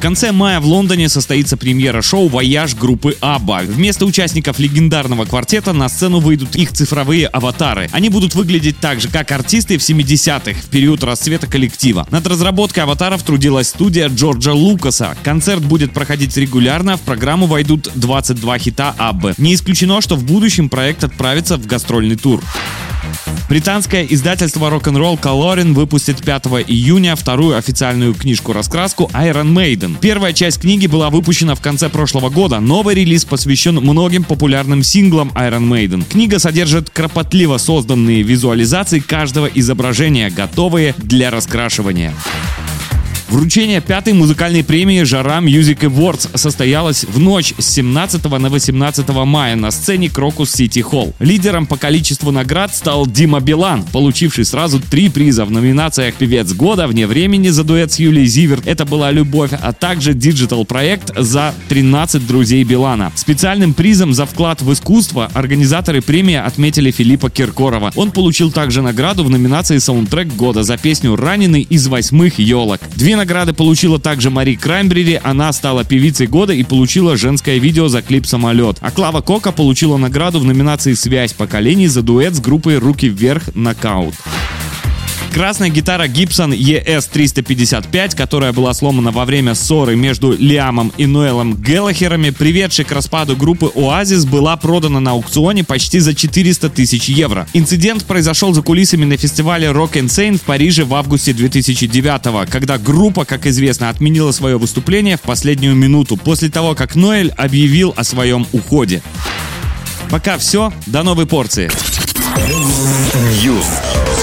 В конце мая в Лондоне состоится премьера шоу «Voyage» группы Абба. Вместо участников легендарного квартета на сцену выйдут их цифровые аватары. Они будут выглядеть так же, как артисты в 70-х, в период расцвета коллектива. Над разработкой аватаров трудилась студия Джорджа Лукаса. Концерт будет проходить регулярно, в программу войдут 22 хита Аббы. Не исключено, что в будущем проект отправится в гастрольный тур. Британское издательство Rock N' Roll Colouring выпустит 5 июня вторую официальную книжку-раскраску Iron Maiden. Первая часть книги была выпущена в конце прошлого года. Новый релиз посвящен многим популярным синглам Iron Maiden. Книга содержит кропотливо созданные визуализации каждого изображения, готовые для раскрашивания. Вручение пятой музыкальной премии «Жара Music Awards» состоялось в ночь с 17 на 18 мая на сцене Крокус Сити Холл. Лидером по количеству наград стал Дима Билан, получивший сразу три приза в номинациях «Певец года», «Вне времени» за дуэт с Юлией Зиверт, «Это была любовь», а также digital-проект за 13 друзей Билана. Специальным призом за вклад в искусство организаторы премии отметили Филиппа Киркорова. Он получил также награду в номинации «Саундтрек года» за песню «Раненый из восьмых елок». Две награды получила также Мари Краймбрери, она стала певицей года и получила женское видео за клип «Самолет». А Клава Кока получила награду в номинации «Связь поколений» за дуэт с группой «Руки вверх. Нокаут». Красная гитара Gibson ES-355, которая была сломана во время ссоры между Лиамом и Ноэлом Геллахерами, приведшей к распаду группы Oasis, была продана на аукционе почти за 400 тысяч евро. Инцидент произошел за кулисами на фестивале Rock Insane в Париже в августе 2009 когда группа, как известно, отменила свое выступление в последнюю минуту после того, как Ноэль объявил о своем уходе. Пока все, до новой порции. News.